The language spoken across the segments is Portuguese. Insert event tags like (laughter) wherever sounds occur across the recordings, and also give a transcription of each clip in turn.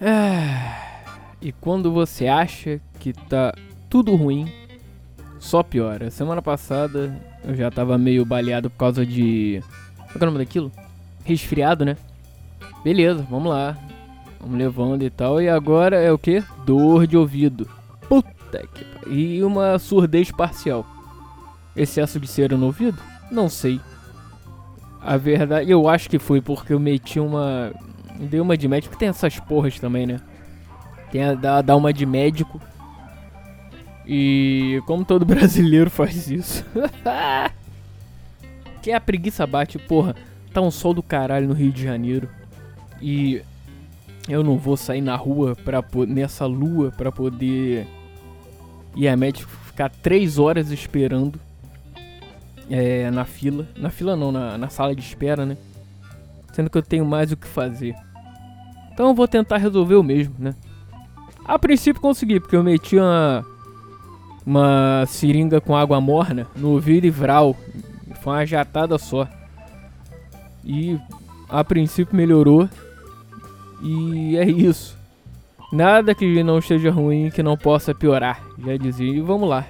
Ah, e quando você acha que tá tudo ruim, só piora. Semana passada eu já tava meio baleado por causa de. Qual é o nome daquilo? Resfriado, né? Beleza, vamos lá. Vamos levando e tal. E agora é o que? Dor de ouvido. Puta que E uma surdez parcial. Excesso de cera no ouvido? Não sei. A verdade, eu acho que foi porque eu meti uma. Dei uma de médico, tem essas porras também, né? Tem a dar, uma de médico. E como todo (laughs) brasileiro faz isso. (laughs) que a preguiça bate, porra. Tá um sol do caralho no Rio de Janeiro. E eu não vou sair na rua pra, nessa lua pra poder ir a médico ficar 3 horas esperando é, na fila. Na fila não, na, na sala de espera, né? Sendo que eu tenho mais o que fazer. Então eu vou tentar resolver o mesmo, né? A princípio consegui, porque eu meti uma, uma seringa com água morna no ouvido e vral. Foi uma jatada só. E a princípio melhorou. E é isso. Nada que não esteja ruim que não possa piorar. Já dizia. E vamos lá.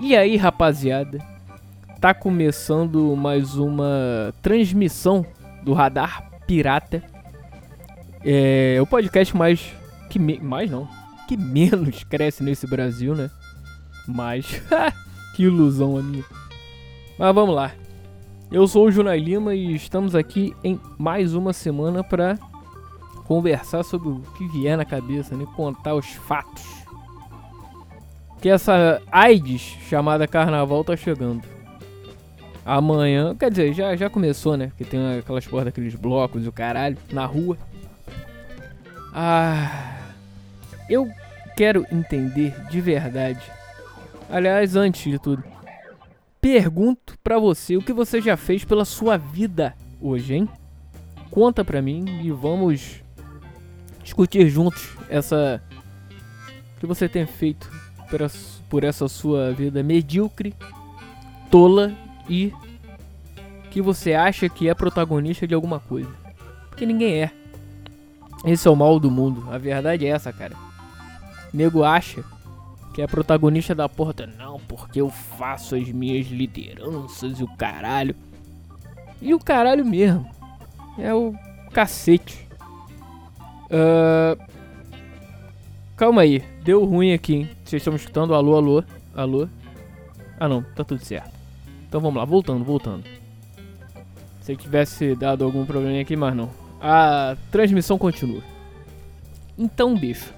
E aí, rapaziada? Tá começando mais uma transmissão do Radar Pirata. É o podcast mais que me, mais não, que menos (laughs) cresce nesse Brasil, né? Mas (laughs) que ilusão a minha. Mas vamos lá. Eu sou o Junai Lima e estamos aqui em mais uma semana para conversar sobre o que vier na cabeça, né? Contar os fatos. Que essa AIDS chamada Carnaval tá chegando. Amanhã, quer dizer, já, já começou, né? Que tem aquelas porras daqueles blocos e o caralho na rua. Ah. Eu quero entender de verdade. Aliás, antes de tudo, pergunto pra você o que você já fez pela sua vida hoje, hein? Conta pra mim e vamos discutir juntos essa que você tem feito por essa sua vida medíocre, tola e que você acha que é protagonista de alguma coisa. Porque ninguém é. Esse é o mal do mundo. A verdade é essa, cara. nego acha que é protagonista da porta. Não, porque eu faço as minhas lideranças e o caralho. E o caralho mesmo. É o cacete. Uh, calma aí, deu ruim aqui, hein? Vocês estão escutando? Alô, alô, alô. Ah não, tá tudo certo. Então vamos lá, voltando, voltando. Se tivesse dado algum problema aqui, mas não. A transmissão continua. Então, bicho,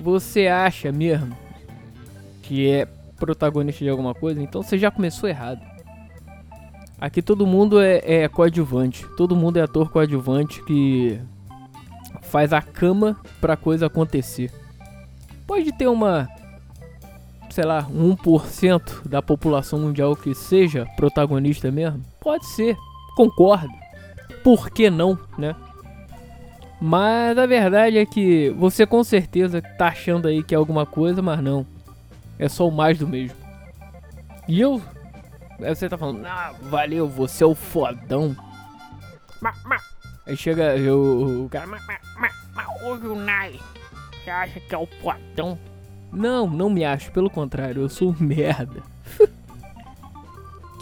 você acha mesmo que é protagonista de alguma coisa? Então você já começou errado. Aqui todo mundo é, é coadjuvante. Todo mundo é ator coadjuvante que faz a cama pra coisa acontecer. Pode ter uma, sei lá, 1% da população mundial que seja protagonista mesmo? Pode ser, concordo. Por que não, né? Mas a verdade é que você com certeza tá achando aí que é alguma coisa, mas não. É só o mais do mesmo. E eu. Você tá falando, ah, valeu, você é o fodão. Aí chega o, o cara. Ouve o Nai. Você acha que é o potão? Não, não me acho. Pelo contrário, eu sou um (laughs) merda.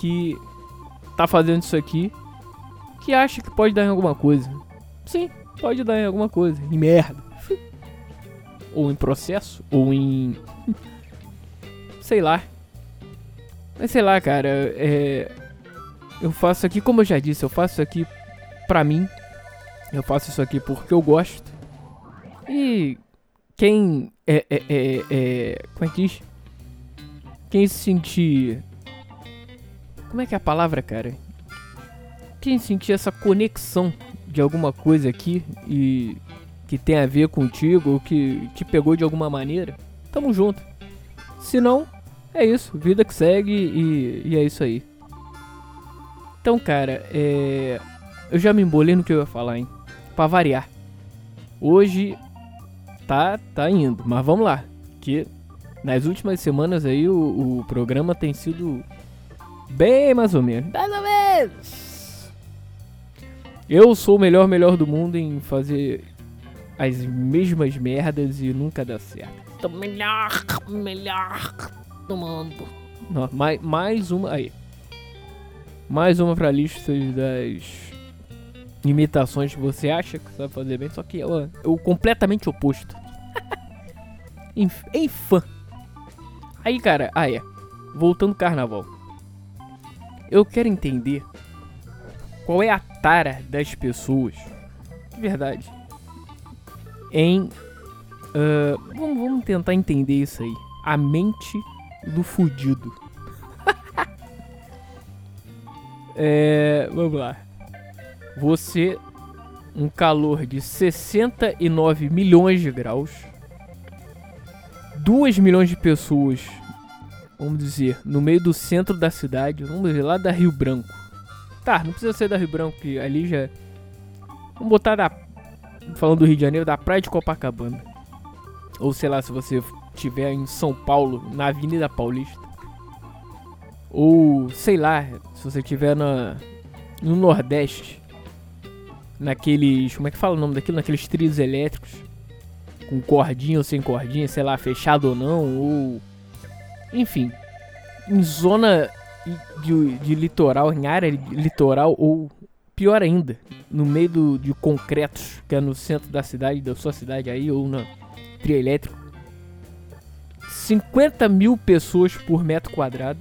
que tá fazendo isso aqui. Que acha que pode dar em alguma coisa. Sim, pode dar em alguma coisa. Em merda. ou em processo. Ou em. sei lá. Mas sei lá, cara. É. Eu faço aqui, como eu já disse, eu faço aqui pra mim. Eu faço isso aqui porque eu gosto. E quem é, é, é, é como é que diz? Quem se sentir como é que é a palavra, cara? Quem sentir essa conexão de alguma coisa aqui e que tem a ver contigo ou que te pegou de alguma maneira, tamo junto. Se não, é isso, vida que segue e, e é isso aí. Então, cara, é... eu já me embolei no que eu ia falar, hein? para variar. Hoje tá tá indo, mas vamos lá, que nas últimas semanas aí o, o programa tem sido bem mais ou menos, mais ou menos. Eu sou o melhor melhor do mundo em fazer as mesmas merdas e nunca dá certo. Tô melhor, melhor do mundo. Não, mais, mais uma. Aí. Mais uma pra lista das imitações que você acha que sabe fazer bem, só que é o, é o completamente oposto. Em, em fã. Aí, cara, ah é. Voltando ao carnaval. Eu quero entender qual é a tara das pessoas. De verdade. Em. Uh, vamos, vamos tentar entender isso aí. A mente do fudido. (laughs) é, vamos lá. Você, um calor de 69 milhões de graus, 2 milhões de pessoas, vamos dizer, no meio do centro da cidade, vamos dizer, lá da Rio Branco. Tá, não precisa ser da Rio Branco, que ali já. Vamos botar da. Falando do Rio de Janeiro, da Praia de Copacabana. Ou sei lá, se você estiver em São Paulo, na Avenida Paulista. Ou sei lá, se você estiver na, no Nordeste. Naqueles. Como é que fala o nome daquilo? Naqueles trilhos elétricos. Com cordinha ou sem cordinha, sei lá, fechado ou não. Ou. Enfim. Em zona de, de litoral, em área litoral. Ou pior ainda, no meio do, de concretos, que é no centro da cidade, da sua cidade aí, ou na trio elétrico. 50 mil pessoas por metro quadrado,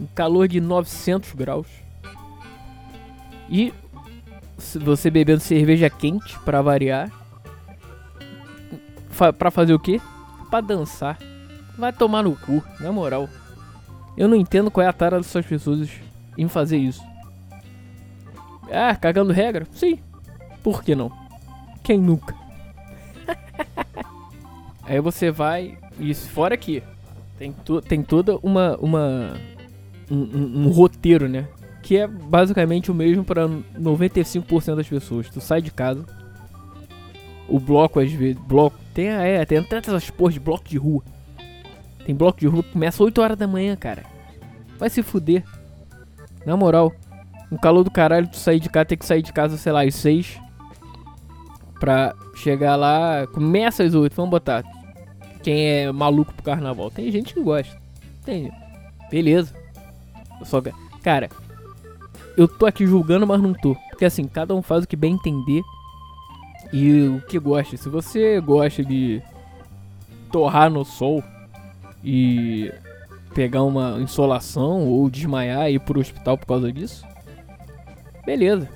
um calor de 900 graus. E você bebendo cerveja quente para variar. Fa pra fazer o quê? Pra dançar. Vai tomar no cu, na moral. Eu não entendo qual é a tara dessas pessoas em fazer isso. Ah, cagando regra? Sim. Por que não? Quem nunca? (laughs) Aí você vai. Isso, fora aqui. Tem, tem toda uma. uma um, um, um, roteiro, né? Que é basicamente o mesmo para 95% das pessoas. Tu sai de casa. O bloco, às vezes. Bloco. Tem, é, tem tantas essas porras de bloco de rua. Tem bloco de rua que começa 8 horas da manhã, cara. Vai se fuder. Na moral. Um calor do caralho, tu sair de casa, tem que sair de casa, sei lá, às 6 pra chegar lá. Começa às 8, vamos botar. Quem é maluco pro carnaval? Tem gente que gosta. Tem. Beleza. Eu só. Cara, eu tô aqui julgando, mas não tô. Porque assim, cada um faz o que bem entender e o que gosta. Se você gosta de torrar no sol e pegar uma insolação ou desmaiar e ir pro hospital por causa disso, beleza.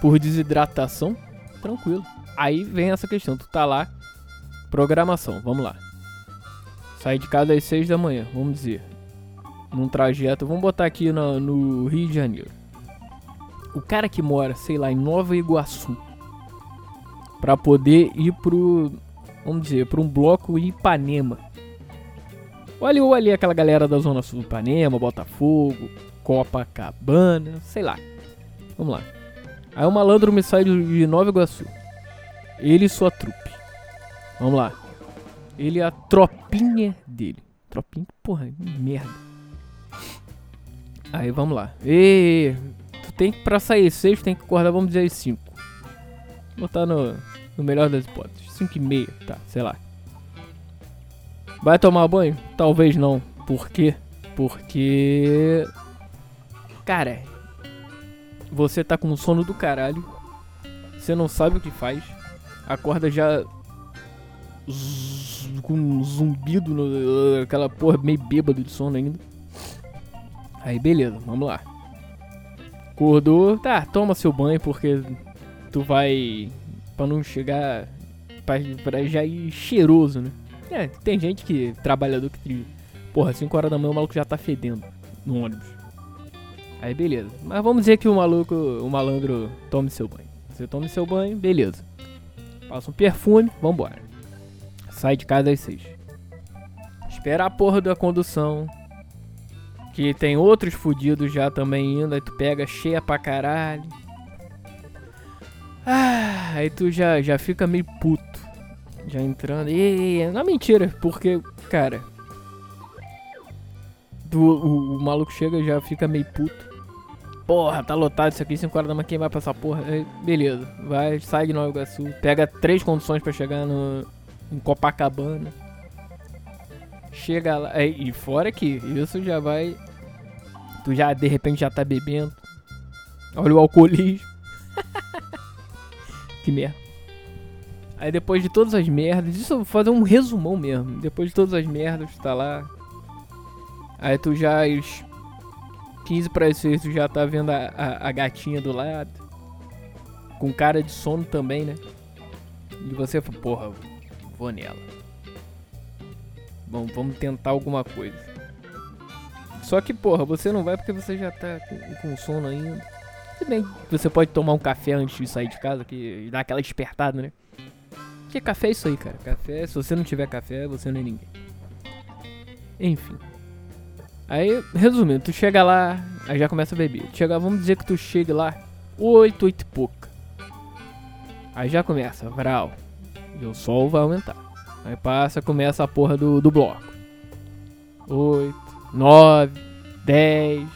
Por desidratação, tranquilo. Aí vem essa questão, tu tá lá, programação, vamos lá. Sai de casa às 6 da manhã, vamos dizer. Num trajeto, vamos botar aqui no, no Rio de Janeiro. O cara que mora, sei lá, em Nova Iguaçu, para poder ir pro, vamos dizer, para um bloco em Ipanema. Olha ou ali aquela galera da Zona Sul, Ipanema, Botafogo, Copacabana, sei lá. Vamos lá. Aí o malandro me sai de Nova Iguaçu. Ele e sua trupe. Vamos lá. Ele é a tropinha dele. Tropinha, porra, merda. Aí vamos lá. E tu tem que pra sair 6, tem que acordar, vamos dizer, 5. Botar no, no melhor das hipóteses. 5 e meia, tá, sei lá. Vai tomar banho? Talvez não. Por quê? Porque. Cara, você tá com sono do caralho. Você não sabe o que faz acorda já com um zumbido, no, aquela porra meio bêbado de sono ainda. Aí beleza, vamos lá. Acordou, tá, toma seu banho porque tu vai para não chegar pra, já ir cheiroso, né? É, tem gente que trabalhador que porra, 5 horas da manhã o maluco já tá fedendo no ônibus. Aí beleza. Mas vamos dizer que o maluco, o malandro tome seu banho. Você tome seu banho, beleza. Passa um perfume, vambora. Sai de casa às seis. Espera a porra da condução. Que tem outros fudidos já também indo. Aí tu pega cheia pra caralho. Ah, aí tu já, já fica meio puto. Já entrando. E, não, mentira, porque, cara. Tu, o, o maluco chega já fica meio puto. porra, tá lotado isso aqui, 5 horas da manhã, quem vai pra essa porra? Aí, beleza, vai, sai de Nova Iguaçu, pega três condições pra chegar no, em Copacabana. Chega lá, é, e fora que isso já vai. Tu já de repente já tá bebendo. Olha o alcoolismo. Que merda. Aí depois de todas as merdas, isso eu vou fazer um resumão mesmo. Depois de todas as merdas, tu tá lá. Aí tu já às 15 para as 6 tu já tá vendo a, a, a gatinha do lado. Com cara de sono também, né? E você fala, porra, vou nela. Bom, vamos tentar alguma coisa. Só que, porra, você não vai porque você já tá com, com sono ainda. Se bem você pode tomar um café antes de sair de casa, que dá aquela despertada, né? Porque café é isso aí, cara. Café, se você não tiver café, você não é ninguém. Enfim. Aí, resumindo, tu chega lá, aí já começa a beber. Chega, vamos dizer que tu chega lá 8, 8 e pouca. Aí já começa, vral. E o sol vai aumentar. Aí passa, começa a porra do, do bloco. 8, 9, 10.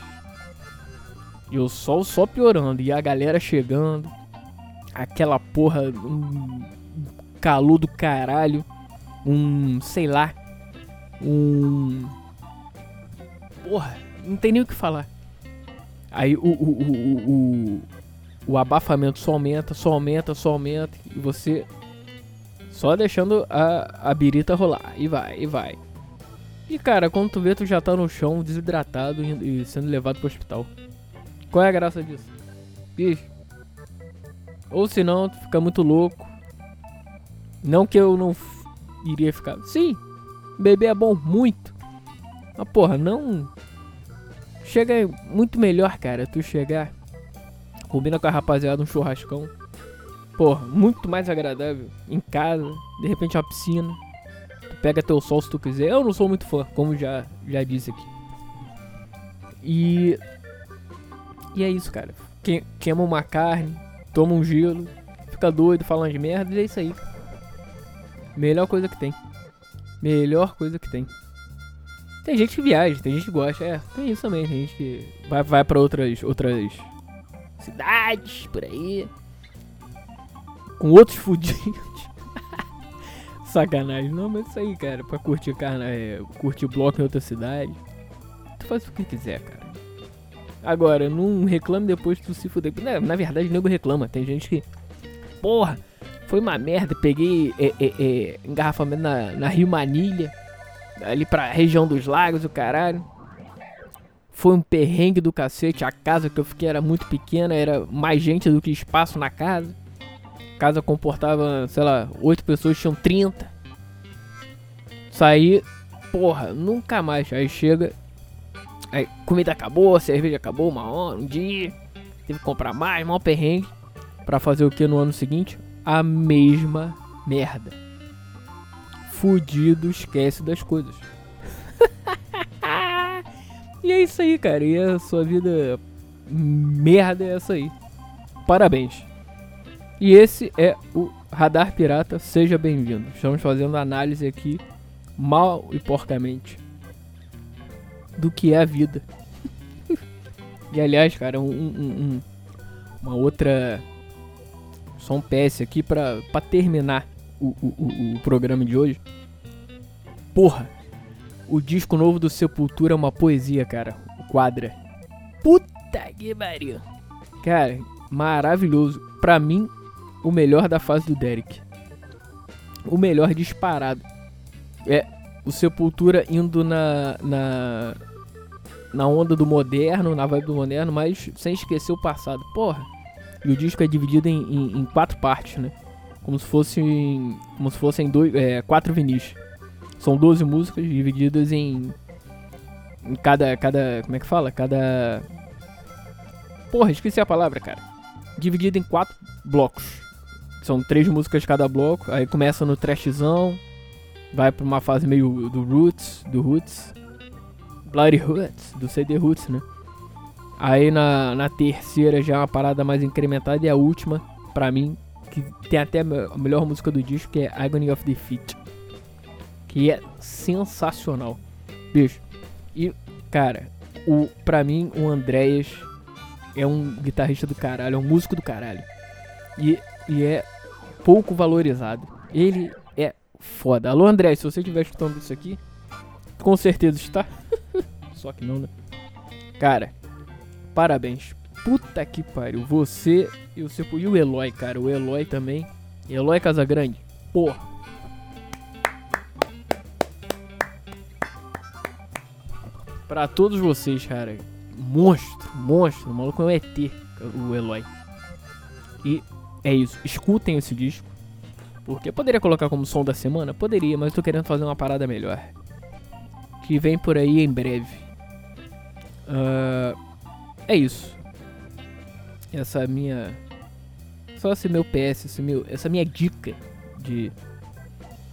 E o sol só piorando. E a galera chegando. Aquela porra. Um calor do caralho. Um. sei lá. Um. Porra, não tem nem o que falar. Aí o, o, o, o, o, abafamento só aumenta, só aumenta, só aumenta. E você só deixando a, a birita rolar. E vai, e vai. E cara, quando tu vê, tu já tá no chão, desidratado e, e sendo levado pro hospital. Qual é a graça disso? Bicho. Ou senão, tu fica muito louco. Não que eu não iria ficar. Sim, beber é bom, muito. Mas porra, não. Chega muito melhor, cara, tu chegar. Combina com a rapaziada um churrascão. Porra, muito mais agradável. Em casa, de repente uma piscina. Tu pega teu sol se tu quiser. Eu não sou muito fã, como já, já disse aqui. E. E é isso, cara. Que, queima uma carne, toma um gelo, fica doido falando de merda e é isso aí. Melhor coisa que tem. Melhor coisa que tem. Tem gente que viaja, tem gente que gosta, é, tem isso também, tem gente que vai, vai pra outras, outras cidades por aí com outros (laughs) fudidos. Sacanagem. Não, mas isso aí, cara, pra curtir carna, é, curtir bloco em outra cidade. Tu faz o que quiser, cara. Agora, não reclame depois que tu se fuder. Na, na verdade, nego reclama. Tem gente que. Porra, foi uma merda. Peguei é, é, é, engarrafamento na, na Rio Manilha. Ali pra região dos lagos, o caralho. Foi um perrengue do cacete. A casa que eu fiquei era muito pequena, era mais gente do que espaço na casa casa comportava, sei lá, 8 pessoas, tinham 30. Saí, porra, nunca mais. Aí chega, aí comida acabou, a cerveja acabou uma hora, um dia. Teve que comprar mais, mal perrengue. Pra fazer o que no ano seguinte? A mesma merda. Fudido, esquece das coisas. (laughs) e é isso aí, cara. E a sua vida merda é essa aí. Parabéns. E esse é o Radar Pirata, seja bem-vindo. Estamos fazendo análise aqui, mal e porcamente, do que é a vida. (laughs) e aliás, cara, um, um, um, uma outra. Só um PS aqui pra, pra terminar o, o, o, o programa de hoje. Porra! O disco novo do Sepultura é uma poesia, cara. O quadra. Puta que pariu! Cara, maravilhoso. Pra mim, o melhor da fase do Derek. O melhor disparado. É o Sepultura indo na, na, na onda do moderno, na vibe do moderno, mas sem esquecer o passado. Porra. E o disco é dividido em, em, em quatro partes, né? Como se fossem, como se fossem dois, é, quatro vinis. São 12 músicas divididas em, em cada, cada, como é que fala? Cada Porra, esqueci a palavra, cara. Dividido em quatro blocos. São três músicas cada bloco. Aí começa no trashzão. Vai pra uma fase meio do Roots. Do Roots. Bloody Roots. Do CD Roots, né? Aí na, na terceira já é uma parada mais incrementada. E a última, pra mim, que tem até a melhor música do disco, que é Agony of Defeat. Que é sensacional. Bicho. E, cara, o, pra mim, o Andréas é um guitarrista do caralho, é um músico do caralho. E, e é pouco valorizado. Ele é foda. Alô, André, se você estiver escutando isso aqui, com certeza está. Só que não, né? Cara, parabéns. Puta que pariu. Você e o seu. E o Eloy, cara. O Eloy também. Eloy Casagrande. Porra. Pra todos vocês, cara. Monstro, monstro. O maluco é um ET, o Eloy. E é isso. Escutem esse disco. Porque eu poderia colocar como som da semana? Poderia, mas eu tô querendo fazer uma parada melhor. Que vem por aí em breve. Uh, é isso. Essa minha. Só esse meu PS, esse meu, essa minha dica de.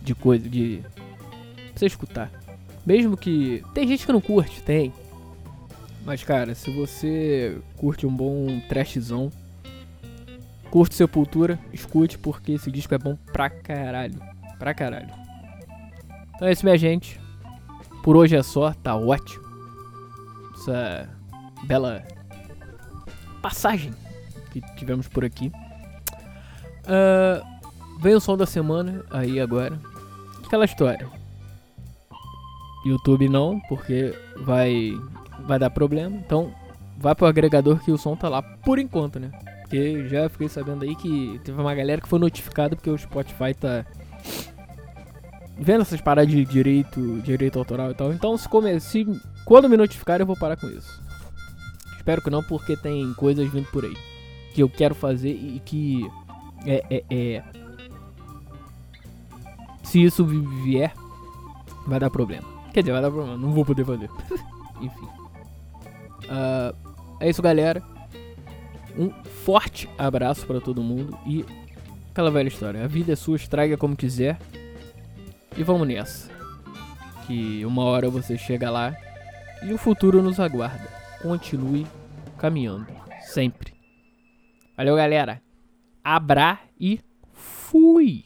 De coisa, de. Pra você escutar. Mesmo que. Tem gente que não curte, tem. Mas cara, se você curte um bom trashzão, curte Sepultura, escute porque esse disco é bom pra caralho. Pra caralho. Então é isso, minha gente. Por hoje é só, tá ótimo. Essa bela passagem que tivemos por aqui. Uh, vem o som da semana aí agora. Aquela história. YouTube não, porque vai vai dar problema. Então, vai pro agregador que o som tá lá por enquanto, né? Porque já fiquei sabendo aí que teve uma galera que foi notificada porque o Spotify tá vendo essas paradas de direito, direito autoral e tal. Então, se, come, se quando me notificar, eu vou parar com isso. Espero que não, porque tem coisas vindo por aí que eu quero fazer e que é, é, é se isso vier, vai dar problema. Quer dizer, vai dar problema, não vou poder fazer. (laughs) Enfim. Uh, é isso, galera. Um forte abraço para todo mundo e aquela velha história. A vida é sua, estraga como quiser. E vamos nessa. Que uma hora você chega lá e o futuro nos aguarda. Continue caminhando. Sempre. Valeu, galera. Abra e fui.